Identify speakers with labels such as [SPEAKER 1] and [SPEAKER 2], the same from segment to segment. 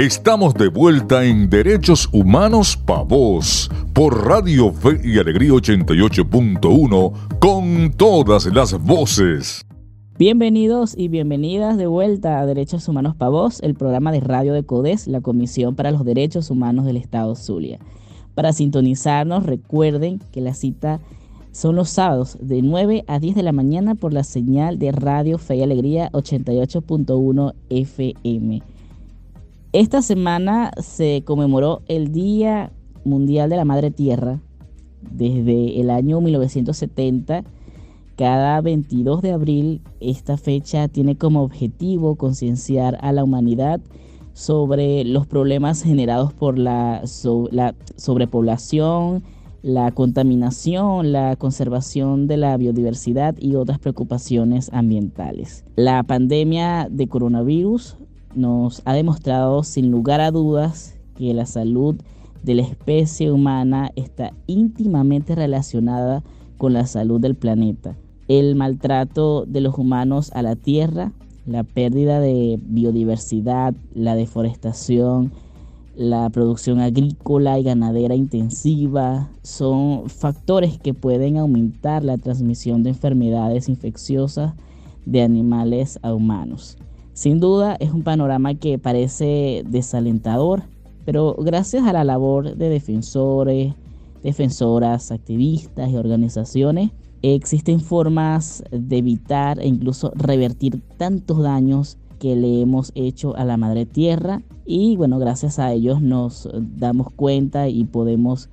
[SPEAKER 1] Estamos de vuelta en Derechos Humanos Pa' Vos por Radio Fe y Alegría 88.1 con todas las voces.
[SPEAKER 2] Bienvenidos y bienvenidas de vuelta a Derechos Humanos Pa' Vos, el programa de radio de CODES, la Comisión para los Derechos Humanos del Estado Zulia. Para sintonizarnos, recuerden que la cita son los sábados de 9 a 10 de la mañana por la señal de Radio Fe y Alegría 88.1 FM. Esta semana se conmemoró el Día Mundial de la Madre Tierra. Desde el año 1970, cada 22 de abril, esta fecha tiene como objetivo concienciar a la humanidad sobre los problemas generados por la, la sobrepoblación, la contaminación, la conservación de la biodiversidad y otras preocupaciones ambientales. La pandemia de coronavirus nos ha demostrado sin lugar a dudas que la salud de la especie humana está íntimamente relacionada con la salud del planeta. El maltrato de los humanos a la tierra, la pérdida de biodiversidad, la deforestación, la producción agrícola y ganadera intensiva son factores que pueden aumentar la transmisión de enfermedades infecciosas de animales a humanos. Sin duda es un panorama que parece desalentador, pero gracias a la labor de defensores, defensoras, activistas y organizaciones, existen formas de evitar e incluso revertir tantos daños que le hemos hecho a la madre tierra y bueno, gracias a ellos nos damos cuenta y podemos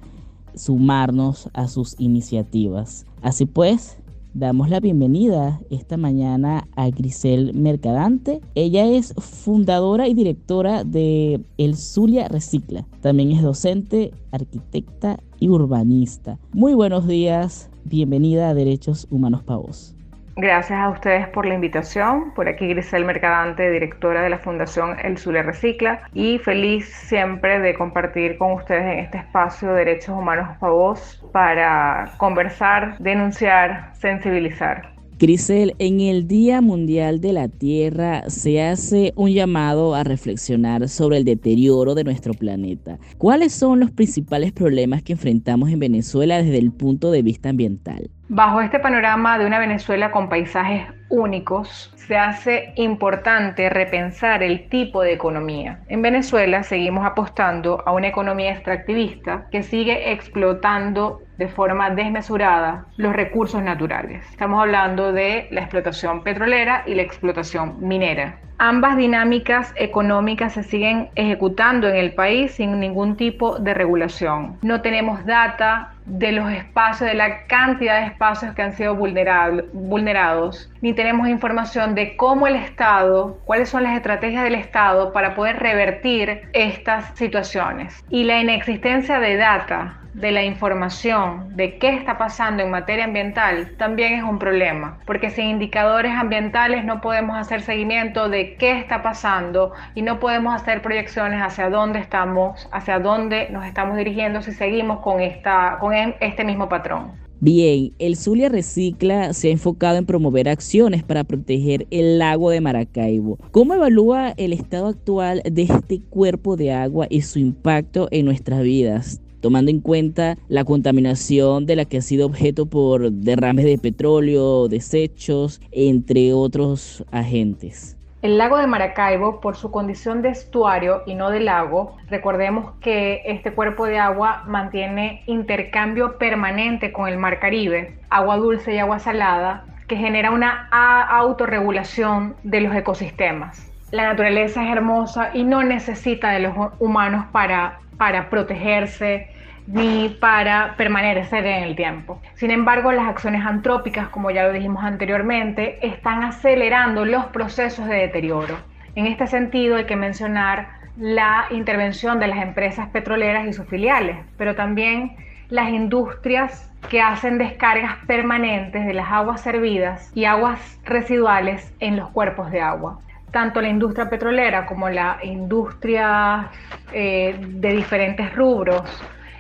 [SPEAKER 2] sumarnos a sus iniciativas. Así pues, Damos la bienvenida esta mañana a Grisel Mercadante. Ella es fundadora y directora de El Zulia Recicla. También es docente, arquitecta y urbanista. Muy buenos días, bienvenida a Derechos Humanos Pavos.
[SPEAKER 3] Gracias a ustedes por la invitación. Por aquí Grisel Mercadante, directora de la Fundación El Zulia Recicla. Y feliz siempre de compartir con ustedes en este espacio Derechos Humanos para Voz para conversar, denunciar, sensibilizar.
[SPEAKER 2] Grisel, en el Día Mundial de la Tierra se hace un llamado a reflexionar sobre el deterioro de nuestro planeta. ¿Cuáles son los principales problemas que enfrentamos en Venezuela desde el punto de vista ambiental?
[SPEAKER 3] Bajo este panorama de una Venezuela con paisajes únicos, se hace importante repensar el tipo de economía. En Venezuela seguimos apostando a una economía extractivista que sigue explotando de forma desmesurada los recursos naturales. Estamos hablando de la explotación petrolera y la explotación minera. Ambas dinámicas económicas se siguen ejecutando en el país sin ningún tipo de regulación. No tenemos data de los espacios, de la cantidad de espacios que han sido vulnerados, ni tenemos información de cómo el Estado, cuáles son las estrategias del Estado para poder revertir estas situaciones. Y la inexistencia de data de la información de qué está pasando en materia ambiental también es un problema, porque sin indicadores ambientales no podemos hacer seguimiento de qué está pasando y no podemos hacer proyecciones hacia dónde estamos, hacia dónde nos estamos dirigiendo si seguimos con, esta, con este mismo patrón.
[SPEAKER 2] Bien, el Zulia Recicla se ha enfocado en promover acciones para proteger el lago de Maracaibo. ¿Cómo evalúa el estado actual de este cuerpo de agua y su impacto en nuestras vidas? tomando en cuenta la contaminación de la que ha sido objeto por derrames de petróleo, desechos, entre otros agentes.
[SPEAKER 3] El lago de Maracaibo, por su condición de estuario y no de lago, recordemos que este cuerpo de agua mantiene intercambio permanente con el mar Caribe, agua dulce y agua salada, que genera una autorregulación de los ecosistemas. La naturaleza es hermosa y no necesita de los humanos para para protegerse ni para permanecer en el tiempo. Sin embargo, las acciones antrópicas, como ya lo dijimos anteriormente, están acelerando los procesos de deterioro. En este sentido, hay que mencionar la intervención de las empresas petroleras y sus filiales, pero también las industrias que hacen descargas permanentes de las aguas servidas y aguas residuales en los cuerpos de agua tanto la industria petrolera como la industria eh, de diferentes rubros,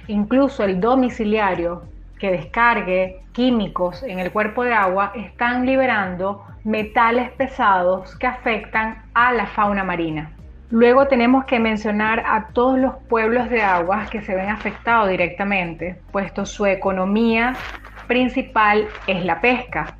[SPEAKER 3] incluso el domiciliario que descargue químicos en el cuerpo de agua, están liberando metales pesados que afectan a la fauna marina. Luego tenemos que mencionar a todos los pueblos de aguas que se ven afectados directamente, puesto su economía principal es la pesca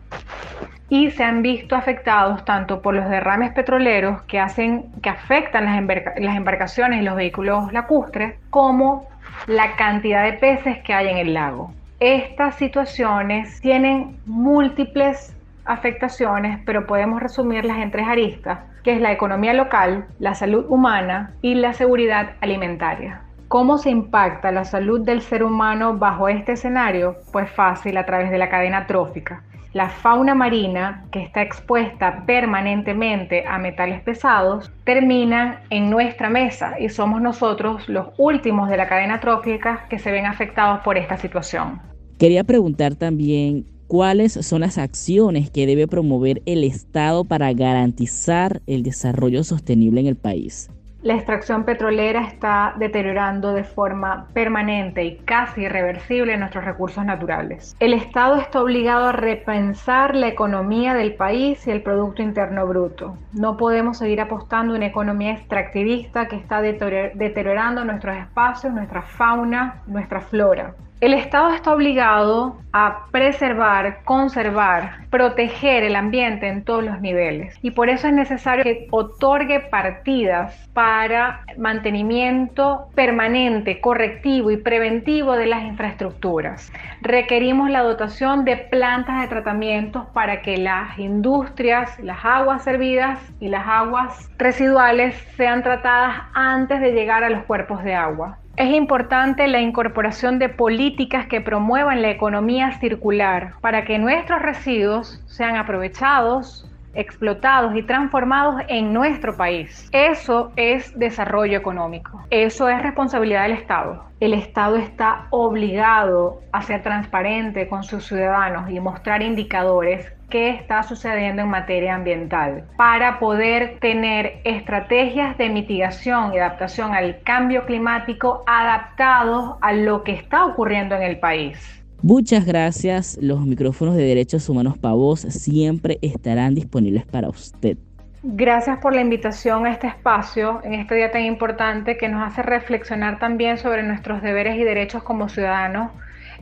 [SPEAKER 3] y se han visto afectados tanto por los derrames petroleros que hacen que afectan las, embarcaciones y los vehículos lacustres como la cantidad de peces que hay en el lago. Estas situaciones tienen múltiples afectaciones, pero podemos resumirlas en tres aristas, que es la economía local, la salud humana y la seguridad alimentaria. ¿Cómo se impacta la salud del ser humano bajo este escenario? Pues fácil, a través de la cadena trófica. La fauna marina, que está expuesta permanentemente a metales pesados, termina en nuestra mesa y somos nosotros los últimos de la cadena trófica que se ven afectados por esta situación.
[SPEAKER 2] Quería preguntar también cuáles son las acciones que debe promover el Estado para garantizar el desarrollo sostenible en el país.
[SPEAKER 3] La extracción petrolera está deteriorando de forma permanente y casi irreversible nuestros recursos naturales. El Estado está obligado a repensar la economía del país y el Producto Interno Bruto. No podemos seguir apostando en una economía extractivista que está deteriorando nuestros espacios, nuestra fauna, nuestra flora. El Estado está obligado a preservar, conservar, proteger el ambiente en todos los niveles y por eso es necesario que otorgue partidas para mantenimiento permanente, correctivo y preventivo de las infraestructuras. Requerimos la dotación de plantas de tratamiento para que las industrias, las aguas servidas y las aguas residuales sean tratadas antes de llegar a los cuerpos de agua. Es importante la incorporación de políticas que promuevan la economía circular para que nuestros residuos sean aprovechados, explotados y transformados en nuestro país. Eso es desarrollo económico. Eso es responsabilidad del Estado. El Estado está obligado a ser transparente con sus ciudadanos y mostrar indicadores qué está sucediendo en materia ambiental para poder tener estrategias de mitigación y adaptación al cambio climático adaptados a lo que está ocurriendo en el país.
[SPEAKER 2] Muchas gracias. Los micrófonos de Derechos Humanos Pavos siempre estarán disponibles para usted.
[SPEAKER 3] Gracias por la invitación a este espacio en este día tan importante que nos hace reflexionar también sobre nuestros deberes y derechos como ciudadanos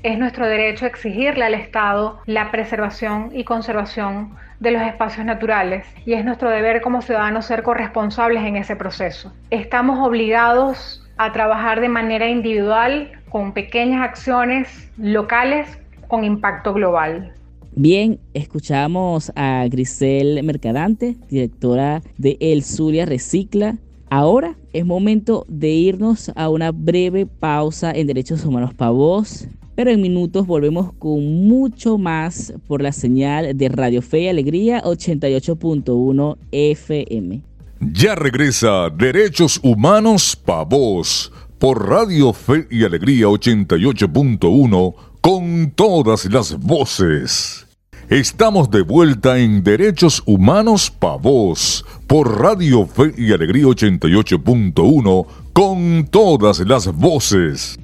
[SPEAKER 3] es nuestro derecho exigirle al Estado la preservación y conservación de los espacios naturales y es nuestro deber como ciudadanos ser corresponsables en ese proceso. Estamos obligados a trabajar de manera individual con pequeñas acciones locales con impacto global.
[SPEAKER 2] Bien, escuchamos a Grisel Mercadante, directora de El Zulia Recicla. Ahora es momento de irnos a una breve pausa en Derechos Humanos para Vos. Pero en minutos volvemos con mucho más por la señal de Radio Fe y Alegría 88.1 FM.
[SPEAKER 1] Ya regresa Derechos Humanos Pa' Vos por Radio Fe y Alegría 88.1 con todas las voces. Estamos de vuelta en Derechos Humanos Pa' Vos por Radio Fe y Alegría 88.1 con todas las voces.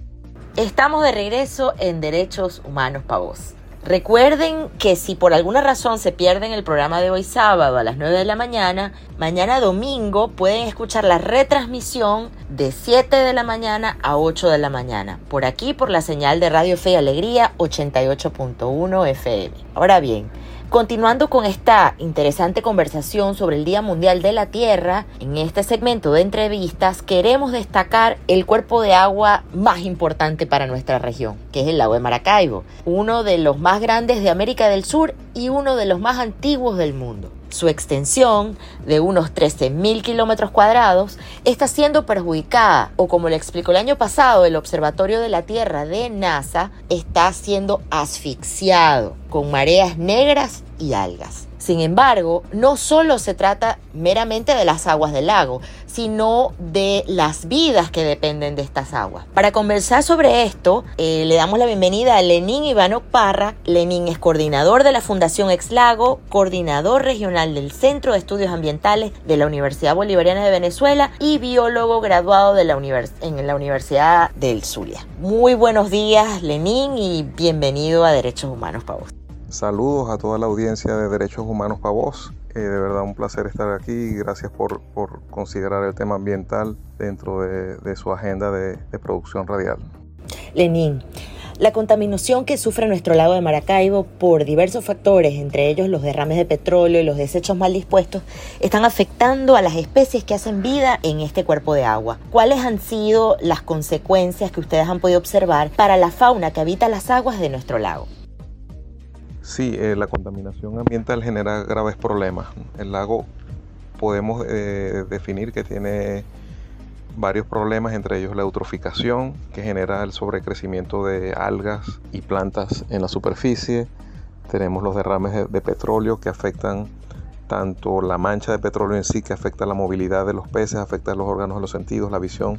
[SPEAKER 4] Estamos de regreso en Derechos Humanos para Vos. Recuerden que si por alguna razón se pierden el programa de hoy sábado a las 9 de la mañana, mañana domingo pueden escuchar la retransmisión de 7 de la mañana a 8 de la mañana, por aquí por la señal de Radio Fe y Alegría 88.1 FM. Ahora bien, Continuando con esta interesante conversación sobre el Día Mundial de la Tierra, en este segmento de entrevistas queremos destacar el cuerpo de agua más importante para nuestra región, que es el lago de Maracaibo, uno de los más grandes de América del Sur y uno de los más antiguos del mundo. Su extensión, de unos 13.000 kilómetros cuadrados, está siendo perjudicada, o como le explicó el año pasado el Observatorio de la Tierra de NASA, está siendo asfixiado con mareas negras y algas. Sin embargo, no solo se trata meramente de las aguas del lago, sino de las vidas que dependen de estas aguas. Para conversar sobre esto, eh, le damos la bienvenida a Lenín Ivano Parra. Lenín es coordinador de la Fundación Ex Lago, coordinador regional del Centro de Estudios Ambientales de la Universidad Bolivariana de Venezuela y biólogo graduado de la en la Universidad del Zulia. Muy buenos días, Lenín, y bienvenido a Derechos Humanos para.
[SPEAKER 5] Saludos a toda la audiencia de Derechos Humanos para Vos. Eh, de verdad un placer estar aquí gracias por, considerar el tema ambiental dentro de, su agenda de, de producción radial.
[SPEAKER 4] Lenín, la contaminación que sufre nuestro lago de Maracaibo por diversos factores, entre ellos los derrames de petróleo y los desechos mal dispuestos, están afectando a las especies que hacen vida en este cuerpo de agua. ¿Cuáles han sido las consecuencias que ustedes han podido observar para la fauna que habita las aguas de nuestro lago?
[SPEAKER 5] Sí, eh, la contaminación ambiental genera graves problemas. El lago podemos eh, definir que tiene varios problemas, entre ellos la eutroficación, que genera el sobrecrecimiento de algas y plantas en la superficie. Tenemos los derrames de, petróleo que afectan tanto la mancha de petróleo en sí, que afecta la movilidad de los peces, afecta los órganos de los sentidos, la visión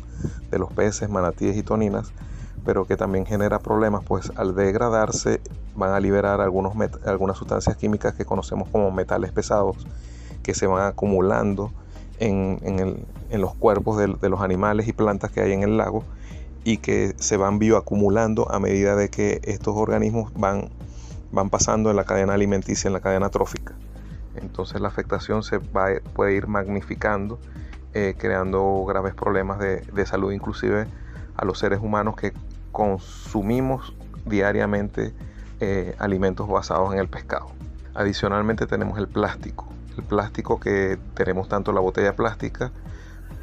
[SPEAKER 5] de los peces, manatíes y toninas, pero que también genera problemas, pues al degradarse van a liberar algunos algunas sustancias químicas que conocemos como metales pesados, que se van acumulando en, los cuerpos de, los animales y plantas que hay en el lago y que se van bioacumulando a medida de que estos organismos van, van pasando en la cadena alimenticia, en la cadena trófica. Entonces la afectación se va, puede ir magnificando, eh, creando graves problemas de, salud, inclusive a los seres humanos que consumimos diariamente eh, alimentos basados en el pescado. Adicionalmente tenemos el plástico el plástico que tenemos tanto la botella plástica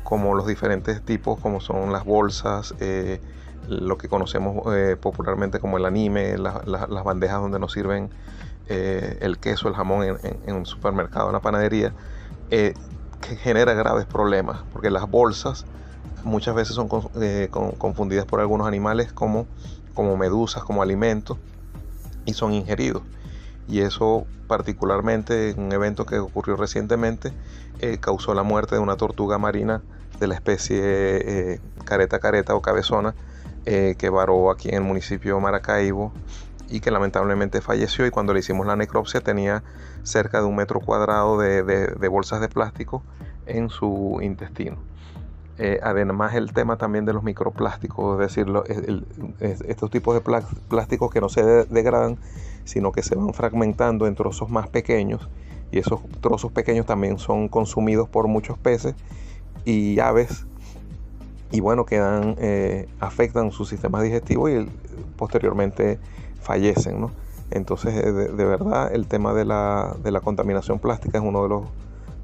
[SPEAKER 5] como los diferentes tipos como son las bolsas, eh, lo que conocemos eh, popularmente como el anime, las bandejas donde nos sirven el queso, el jamón en, un supermercado, en la panadería, que genera graves problemas, porque las bolsas muchas veces son confundidas por algunos animales como, medusas, como alimentos, y son ingeridos y eso particularmente en un evento que ocurrió recientemente eh, causó la muerte de una tortuga marina de la especie eh, careta careta o cabezona eh, que varó aquí en el municipio de Maracaibo y que lamentablemente falleció y cuando le hicimos la necropsia tenía cerca de un metro cuadrado de, bolsas de plástico en su intestino. Además el tema también de los microplásticos, es decir, estos tipos de plásticos que no se degradan sino que se van fragmentando en trozos más pequeños y esos trozos pequeños también son consumidos por muchos peces y aves y bueno, quedan, eh, afectan sus sistemas digestivos y posteriormente fallecen. Entonces, eh, de, verdad, el tema de la, contaminación plástica es uno de los,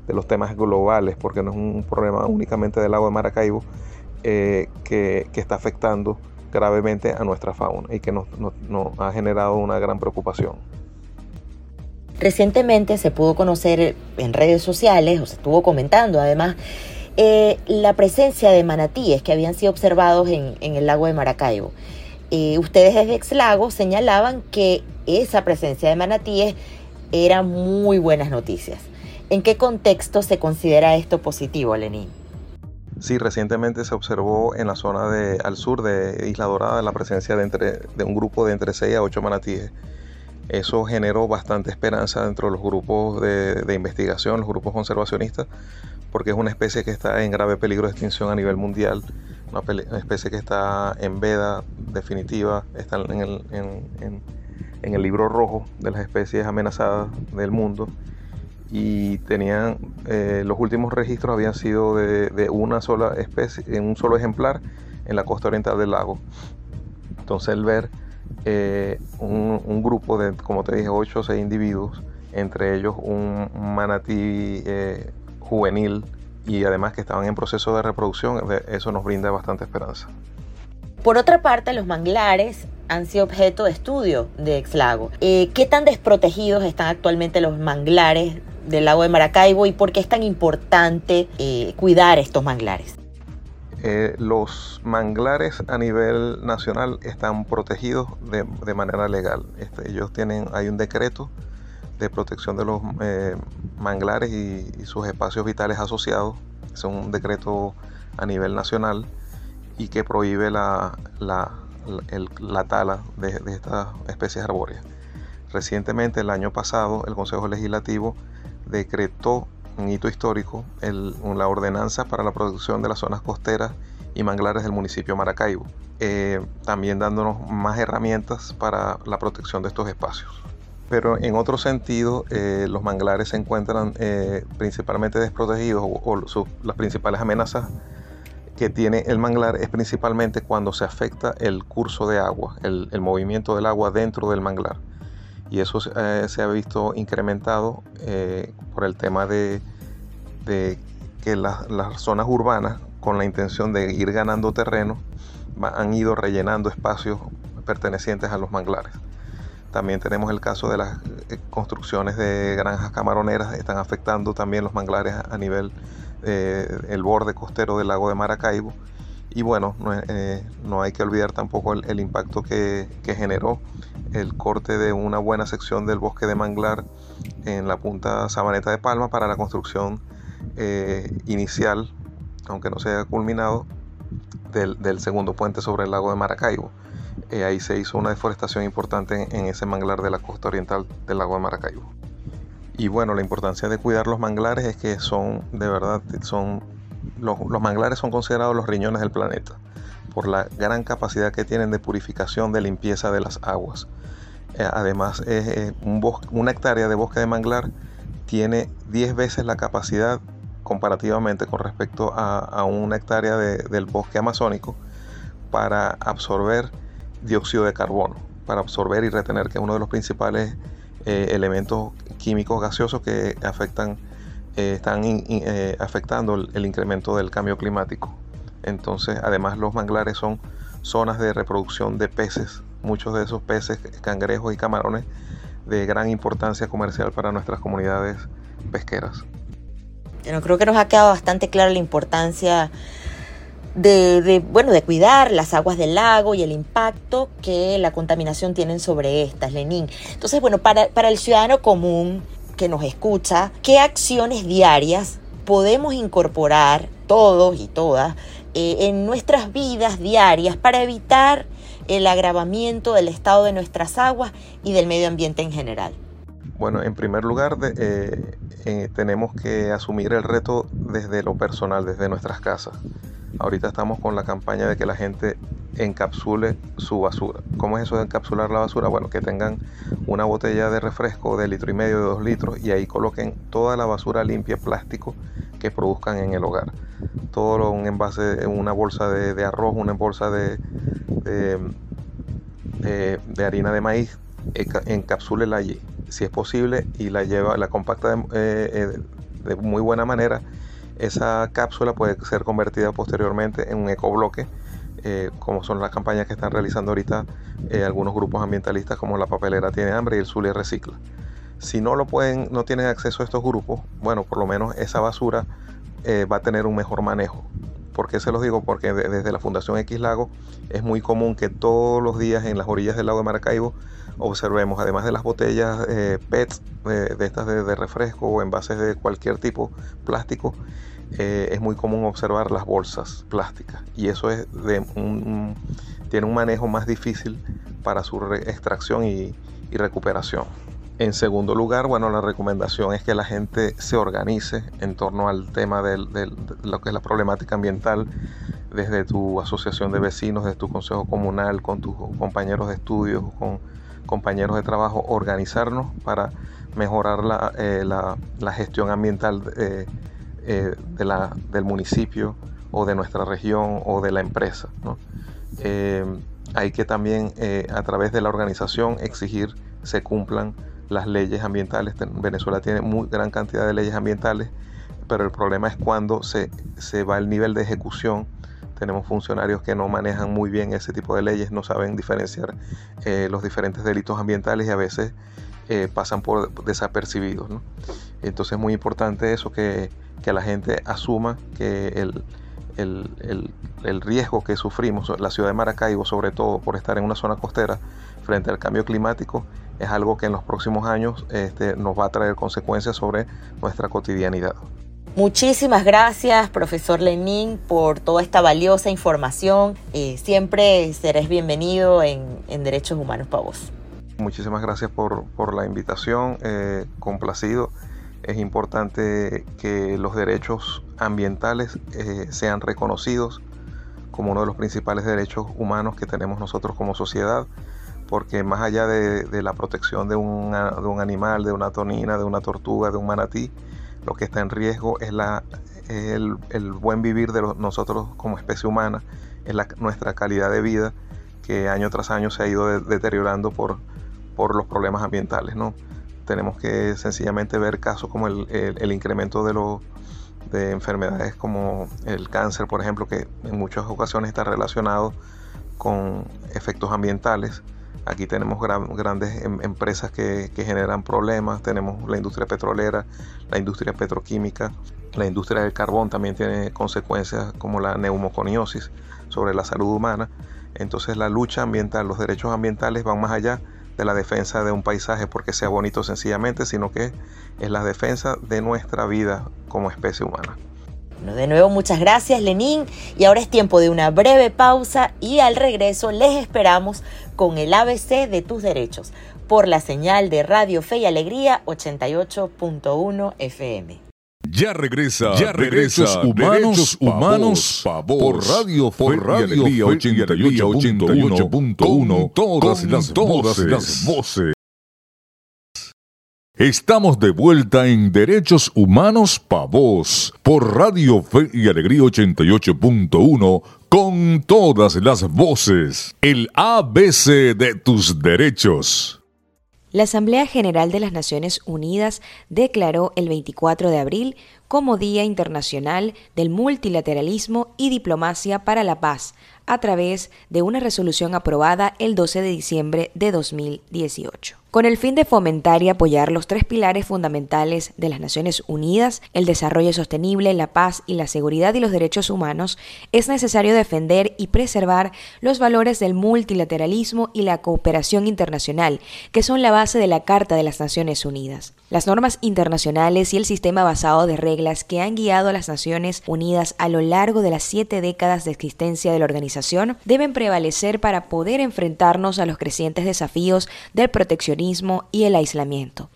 [SPEAKER 5] de los temas globales, porque no es un problema únicamente del agua de Maracaibo eh, que, que está afectando gravemente a nuestra fauna y que nos, ha generado una gran preocupación.
[SPEAKER 4] Recientemente se pudo conocer en redes sociales, o se estuvo comentando además, eh, la presencia de manatíes que habían sido observados en, el lago de Maracaibo. Eh, ustedes desde Exlago señalaban que esa presencia de manatíes era muy buenas noticias. ¿En qué contexto se considera esto positivo, Lenín?
[SPEAKER 5] Sí, recientemente se observó en la zona de, al sur de Isla Dorada la presencia de, entre, de un grupo de entre 6 a 8 manatíes. Eso generó bastante esperanza dentro de los grupos de, investigación, los grupos conservacionistas, porque es una especie que está en grave peligro de extinción a nivel mundial, una, especie que está en veda definitiva, está en el, en el libro rojo de las especies amenazadas del mundo y tenían eh, los últimos registros habían sido de, una sola especie, en un solo ejemplar en la costa oriental del lago. Entonces el ver eh, un, grupo de, como te dije, 8 o 6 individuos, entre ellos un, manatí eh, juvenil y además que estaban en proceso de reproducción, eso nos brinda bastante esperanza.
[SPEAKER 4] Por otra parte, los manglares han sido objeto de estudio de Exlago. ¿Qué tan desprotegidos están actualmente los manglares del lago de Maracaibo y por qué es tan importante eh, cuidar estos manglares?
[SPEAKER 5] Eh, los manglares a nivel nacional están protegidos de, manera legal. Este, ellos tienen, hay un decreto de protección de los eh, manglares y, sus espacios vitales asociados. Es un decreto a nivel nacional y que prohíbe la, la, tala de, de estas especies arbóreas. Recientemente, el año pasado, el Consejo Legislativo decretó un hito histórico la ordenanza para la producción de las zonas costeras y manglares del municipio Maracaibo, eh, también dándonos más herramientas para la protección de estos espacios. pero en otro sentido eh, los manglares se encuentran eh, principalmente desprotegidos o, las principales amenazas que tiene el manglar es principalmente cuando se afecta el curso de agua, el, movimiento del agua dentro del manglar. Y eso eh, se ha visto incrementado por el tema de, que las zonas urbanas, con la intención de ir ganando terreno, han ido rellenando espacios pertenecientes a los manglares. También tenemos el caso de las eh, construcciones de granjas camaroneras, están afectando también los manglares a nivel eh, el borde costero del lago de Maracaibo. Y bueno, no, eh, hay que olvidar tampoco el, impacto que, generó el corte de una buena sección del bosque de manglar en la punta Sabaneta de Palma para la construcción inicial, aunque no se haya culminado, del, del segundo puente sobre el lago de Maracaibo. Eh, ahí se hizo una deforestación importante en, ese manglar de la costa oriental del lago de Maracaibo. Y bueno, la importancia de cuidar los manglares es que son, de verdad, son los, manglares son considerados los riñones del planeta por la gran capacidad que tienen de purificación, de limpieza de las aguas. Eh, además, un una hectárea de bosque de manglar tiene 10 veces la capacidad comparativamente con respecto a, una hectárea del bosque amazónico para absorber dióxido de carbono para absorber y retener, que es uno de los principales eh, elementos químicos gaseosos que afectan, eh, están eh, afectando el, incremento del cambio climático. Entonces, además los manglares son zonas de reproducción de peces, muchos de esos peces, cangrejos y camarones, de gran importancia comercial para nuestras comunidades pesqueras.
[SPEAKER 4] Yo creo que nos ha quedado bastante clara la importancia de, bueno, de cuidar las aguas del lago y el impacto que la contaminación tiene sobre estas, Lenín. Entonces, bueno, para, para el ciudadano común que nos escucha, ¿qué acciones diarias podemos incorporar todos y todas eh, en nuestras vidas diarias para evitar el agravamiento del estado de nuestras aguas y del medio ambiente en general?
[SPEAKER 5] Bueno, en primer lugar, eh, eh, tenemos que asumir el reto desde lo personal, desde nuestras casas. Ahorita estamos con la campaña de que la gente encapsule su basura. ¿Cómo es eso de encapsular la basura? Bueno, que tengan una botella de refresco de litro y medio, de dos litros, y ahí coloquen toda la basura limpia, plástico, que produzcan en el hogar. Todo un envase, una bolsa de, arroz, una bolsa de, de, harina de maíz, encapsúlela allí, si es posible, y la lleva, la compacta de, eh, de muy buena manera esa cápsula puede ser convertida posteriormente en un ecobloque, eh, como son las campañas que están realizando ahorita eh, algunos grupos ambientalistas como la papelera tiene hambre y el Zulia recicla. Si no lo pueden, no tienen acceso a estos grupos, bueno, por lo menos esa basura eh, va a tener un mejor manejo. ¿Por qué se los digo? Porque desde la Fundación X Lago es muy común que todos los días en las orillas del lago de Maracaibo observemos, además de las botellas PET de estas de, de, refresco o envases de cualquier tipo plástico, eh, es muy común observar las bolsas plásticas y eso es de un, tiene un manejo más difícil para su extracción y, recuperación. En segundo lugar, bueno, la recomendación es que la gente se organice en torno al tema de lo que es la problemática ambiental desde tu asociación de vecinos, desde tu consejo comunal, con tus compañeros de estudios, con compañeros de trabajo, organizarnos para mejorar la, eh, gestión ambiental eh, eh, de la, del municipio o de nuestra región o de la empresa. Eh, hay que también a través de la organización exigir se cumplan las leyes ambientales. Venezuela tiene muy gran cantidad de leyes ambientales, pero el problema es cuando se, se va el nivel de ejecución. Tenemos funcionarios que no manejan muy bien ese tipo de leyes, no saben diferenciar los diferentes delitos ambientales y a veces pasan por desapercibidos. Entonces es muy importante eso que que la gente asuma que el, el, riesgo que sufrimos, la ciudad de Maracaibo, sobre todo por estar en una zona costera frente al cambio climático, es algo que en los próximos años este, nos va a traer consecuencias sobre nuestra cotidianidad.
[SPEAKER 4] Muchísimas gracias, profesor Lenín, por toda esta valiosa información. Eh, siempre serás bienvenido en, Derechos Humanos para vos.
[SPEAKER 5] Muchísimas gracias por, la invitación, eh, complacido es importante que los derechos ambientales eh, sean reconocidos como uno de los principales derechos humanos que tenemos nosotros como sociedad, porque más allá de, la protección de, un animal, de una tonina, de una tortuga, de un manatí, lo que está en riesgo es la, el, buen vivir de nosotros como especie humana, es nuestra calidad de vida que año tras año se ha ido deteriorando por, por los problemas ambientales. ¿no? Tenemos que sencillamente ver casos como el, el incremento de, los de enfermedades como el cáncer, por ejemplo, que en muchas ocasiones está relacionado con efectos ambientales. Aquí tenemos grandes em, empresas que, generan problemas, tenemos la industria petrolera, la industria petroquímica, la industria del carbón también tiene consecuencias como la neumoconiosis sobre la salud humana. Entonces la lucha ambiental, los derechos ambientales van más allá de la defensa de un paisaje porque sea bonito sencillamente, sino que es la defensa de nuestra vida como especie humana.
[SPEAKER 4] Bueno, de nuevo muchas gracias Lenín y ahora es tiempo de una breve pausa y al regreso les esperamos con el ABC de tus derechos por la señal de Radio Fe y Alegría 88.1 FM.
[SPEAKER 1] Ya regresa, ya regresa derechos humanos, humanos, por Radio por Radio 88.1 todas, las, todas las voces. Estamos de vuelta en Derechos Humanos Pa' Voz por Radio Fe y Alegría 88.1 con todas las voces. El ABC de tus derechos.
[SPEAKER 6] La Asamblea General de las Naciones Unidas declaró el 24 de abril como Día Internacional del Multilateralismo y Diplomacia para la Paz, a través de una resolución aprobada el 12 de diciembre de 2018 con el fin de fomentar y apoyar los tres pilares fundamentales de las Naciones Unidas, el desarrollo sostenible, la paz y la seguridad y los derechos humanos, es necesario defender y preservar los valores del multilateralismo y la cooperación internacional, que son la base de la Carta de las Naciones Unidas. Las normas internacionales y el sistema basado de reglas que han guiado a las Naciones Unidas a lo largo de las siete décadas de existencia de la organización deben prevalecer para poder enfrentarnos a los crecientes desafíos del proteccionismo y el aislamiento.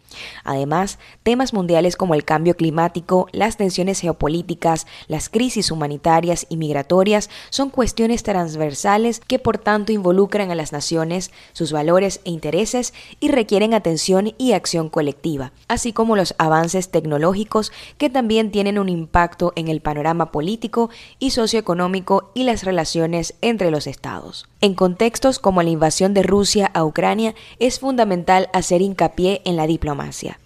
[SPEAKER 6] Además, temas mundiales como el cambio climático, las tensiones geopolíticas, las crisis humanitarias y migratorias son cuestiones transversales que por tanto involucran a las naciones, sus valores e intereses y requieren atención y acción colectiva, así como los avances tecnológicos que también tienen un impacto en el panorama político y socioeconómico y las relaciones entre los estados. En contextos como la invasión de Rusia a Ucrania, es fundamental hacer hincapié en la diplomacia.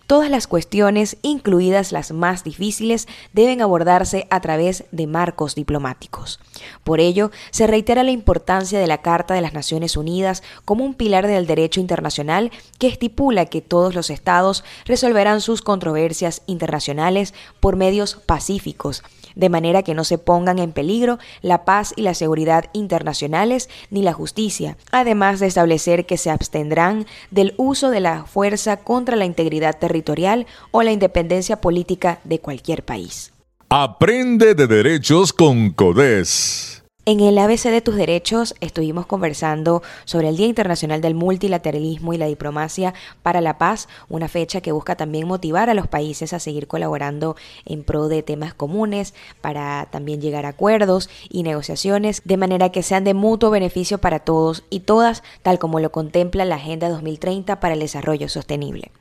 [SPEAKER 6] Todas las cuestiones, incluidas las más difíciles, deben abordarse a través de marcos diplomáticos. Por ello, se reitera la importancia de la Carta de las Naciones Unidas como un pilar del derecho internacional que estipula que todos los estados resolverán sus controversias internacionales por medios pacíficos, de manera que no se pongan en peligro la paz y la seguridad internacionales ni la justicia, además de establecer que se abstendrán del uso de la fuerza contra la integridad territorial o la independencia política de cualquier país.
[SPEAKER 1] Aprende de derechos con CODES.
[SPEAKER 6] En el ABC de tus derechos estuvimos conversando sobre el Día Internacional del Multilateralismo y la Diplomacia para la Paz, una fecha que busca también motivar a los países a seguir colaborando en pro de temas comunes para también llegar a acuerdos y negociaciones de manera que sean de mutuo beneficio para todos y todas, tal como lo contempla la Agenda 2030 para el Desarrollo Sostenible.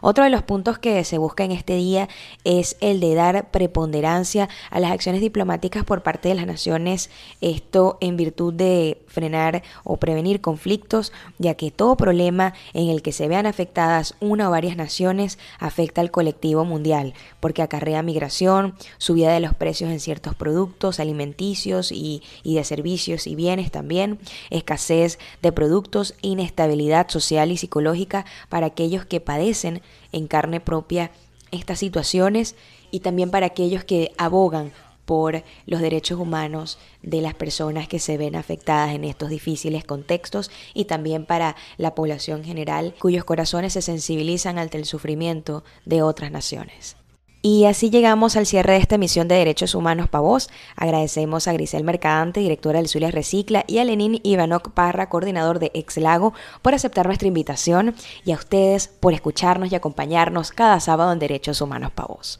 [SPEAKER 6] Otro de los puntos que se busca en este día es el de dar preponderancia a las acciones diplomáticas por parte de las naciones, esto en virtud de frenar o prevenir conflictos, ya que todo problema en el que se vean afectadas una o varias naciones afecta al colectivo mundial, porque acarrea migración, subida de los precios en ciertos productos alimenticios y, de servicios y bienes también, escasez de productos, inestabilidad social y psicológica para aquellos que padecen en carne propia estas situaciones y también para aquellos que abogan por los derechos humanos de las personas que se ven afectadas en estos difíciles contextos y también para la población general cuyos corazones se sensibilizan ante el sufrimiento de otras naciones. Y así llegamos al cierre de esta emisión de Derechos Humanos para Vos. Agradecemos a Grisel Mercadante, directora del Zulia Recicla, y a Lenín Ivanok Parra, coordinador de Exlago, por aceptar nuestra invitación y a ustedes por escucharnos y acompañarnos cada sábado en Derechos Humanos para Vos.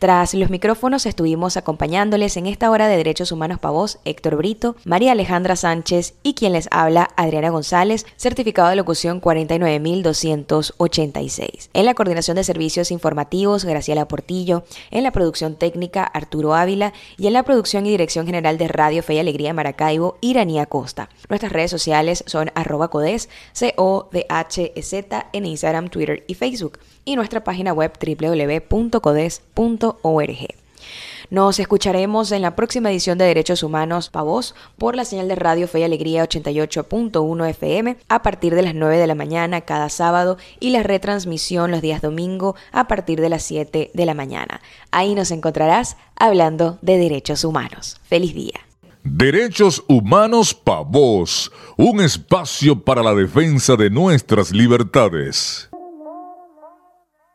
[SPEAKER 6] Tras los micrófonos estuvimos acompañándoles en esta hora de Derechos Humanos para Héctor Brito, María Alejandra Sánchez y quien les habla Adriana González, certificado de locución 49286. En la coordinación de servicios informativos, Graciela Portillo en la producción técnica Arturo Ávila y en la producción y dirección general de Radio Fe y Alegría Maracaibo, Iranía Costa. Nuestras redes sociales son arroba codes, C-O-D-H-E-Z en Instagram, Twitter y Facebook y nuestra página web www.codes.org. Nos escucharemos en la próxima edición de Derechos Humanos Pa' Voz por la señal de Radio Fe y Alegría 88.1 FM a partir de las 9 de la mañana cada sábado y la retransmisión los días domingo a partir de las 7 de la mañana. Ahí nos encontrarás hablando de derechos humanos. Feliz día.
[SPEAKER 1] Derechos Humanos Pa' Voz, un espacio para la defensa de nuestras libertades.